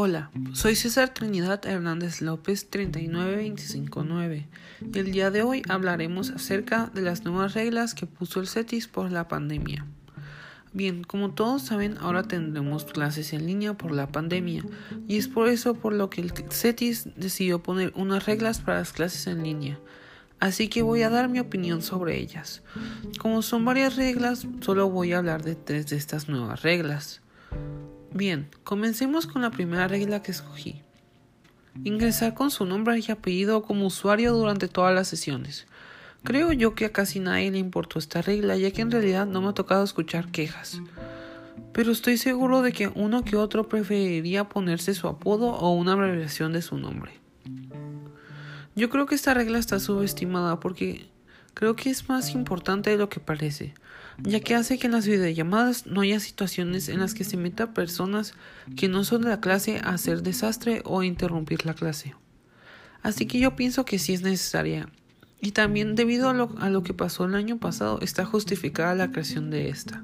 Hola, soy César Trinidad Hernández López 39259 y el día de hoy hablaremos acerca de las nuevas reglas que puso el CETIS por la pandemia. Bien, como todos saben, ahora tendremos clases en línea por la pandemia y es por eso por lo que el CETIS decidió poner unas reglas para las clases en línea. Así que voy a dar mi opinión sobre ellas. Como son varias reglas, solo voy a hablar de tres de estas nuevas reglas. Bien, comencemos con la primera regla que escogí. Ingresar con su nombre y apellido como usuario durante todas las sesiones. Creo yo que a casi nadie le importó esta regla, ya que en realidad no me ha tocado escuchar quejas. Pero estoy seguro de que uno que otro preferiría ponerse su apodo o una abreviación de su nombre. Yo creo que esta regla está subestimada porque creo que es más importante de lo que parece ya que hace que en las videollamadas no haya situaciones en las que se meta personas que no son de la clase a hacer desastre o interrumpir la clase. Así que yo pienso que sí es necesaria. Y también debido a lo, que pasó el año pasado está justificada la creación de esta.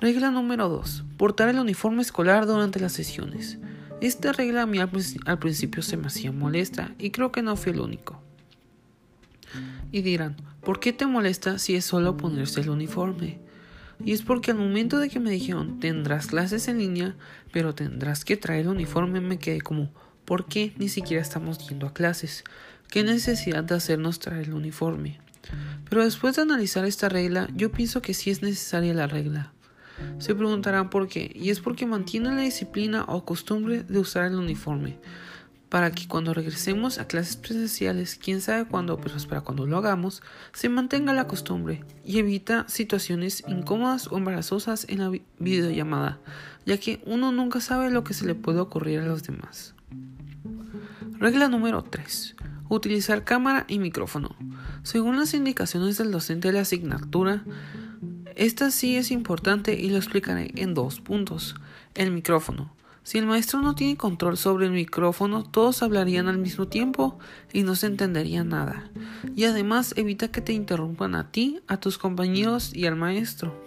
Regla número 2. Portar el uniforme escolar durante las sesiones. Esta regla a mí al, al principio se me hacía molesta y creo que no fui el único. Y dirán, ¿por qué te molesta si es solo ponerse el uniforme? Y es porque al momento de que me dijeron, tendrás clases en línea, pero tendrás que traer el uniforme, me quedé como, ¿por qué ni siquiera estamos yendo a clases? ¿Qué necesidad de hacernos traer el uniforme? Pero después de analizar esta regla, yo pienso que sí es necesaria la regla. Se preguntarán por qué, y es porque mantiene la disciplina o costumbre de usar el uniforme, para que cuando regresemos a clases presenciales, quién sabe cuándo, pero espera cuando lo hagamos, se mantenga la costumbre y evita situaciones incómodas o embarazosas en la videollamada, ya que uno nunca sabe lo que se le puede ocurrir a los demás. Regla número 3. Utilizar cámara y micrófono. Según las indicaciones del docente de la asignatura, esta sí es importante y lo explicaré en dos puntos. El micrófono. Si el maestro no tiene control sobre el micrófono, todos hablarían al mismo tiempo y no se entendería nada. Y además evita que te interrumpan a ti, a tus compañeros y al maestro.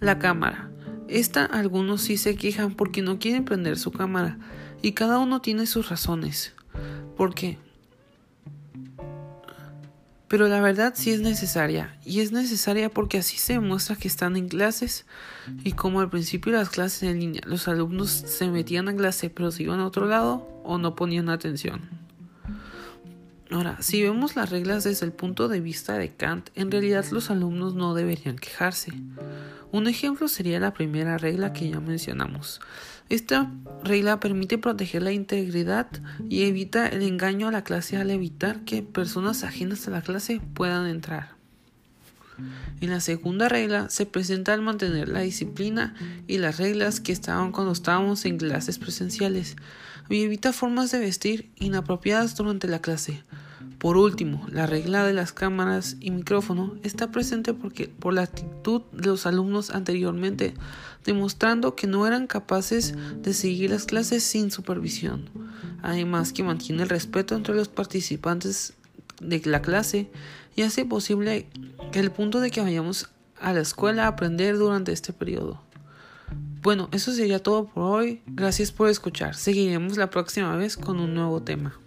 La cámara. Esta algunos sí se quejan porque no quieren prender su cámara y cada uno tiene sus razones. ¿Por qué? Pero la verdad sí es necesaria, y es necesaria porque así se demuestra que están en clases, y como al principio las clases en línea los alumnos se metían a clase pero se iban a otro lado o no ponían atención. Ahora, si vemos las reglas desde el punto de vista de Kant, en realidad los alumnos no deberían quejarse. Un ejemplo sería la primera regla que ya mencionamos. Esta regla permite proteger la integridad y evita el engaño a la clase al evitar que personas ajenas a la clase puedan entrar. En la segunda regla se presenta el mantener la disciplina y las reglas que estaban cuando estábamos en clases presenciales y evita formas de vestir inapropiadas durante la clase. Por último, la regla de las cámaras y micrófono está presente porque, por la actitud de los alumnos anteriormente, demostrando que no eran capaces de seguir las clases sin supervisión. Además que mantiene el respeto entre los participantes de la clase y hace posible que el punto de que vayamos a la escuela a aprender durante este periodo. Bueno, eso sería todo por hoy. Gracias por escuchar. Seguiremos la próxima vez con un nuevo tema.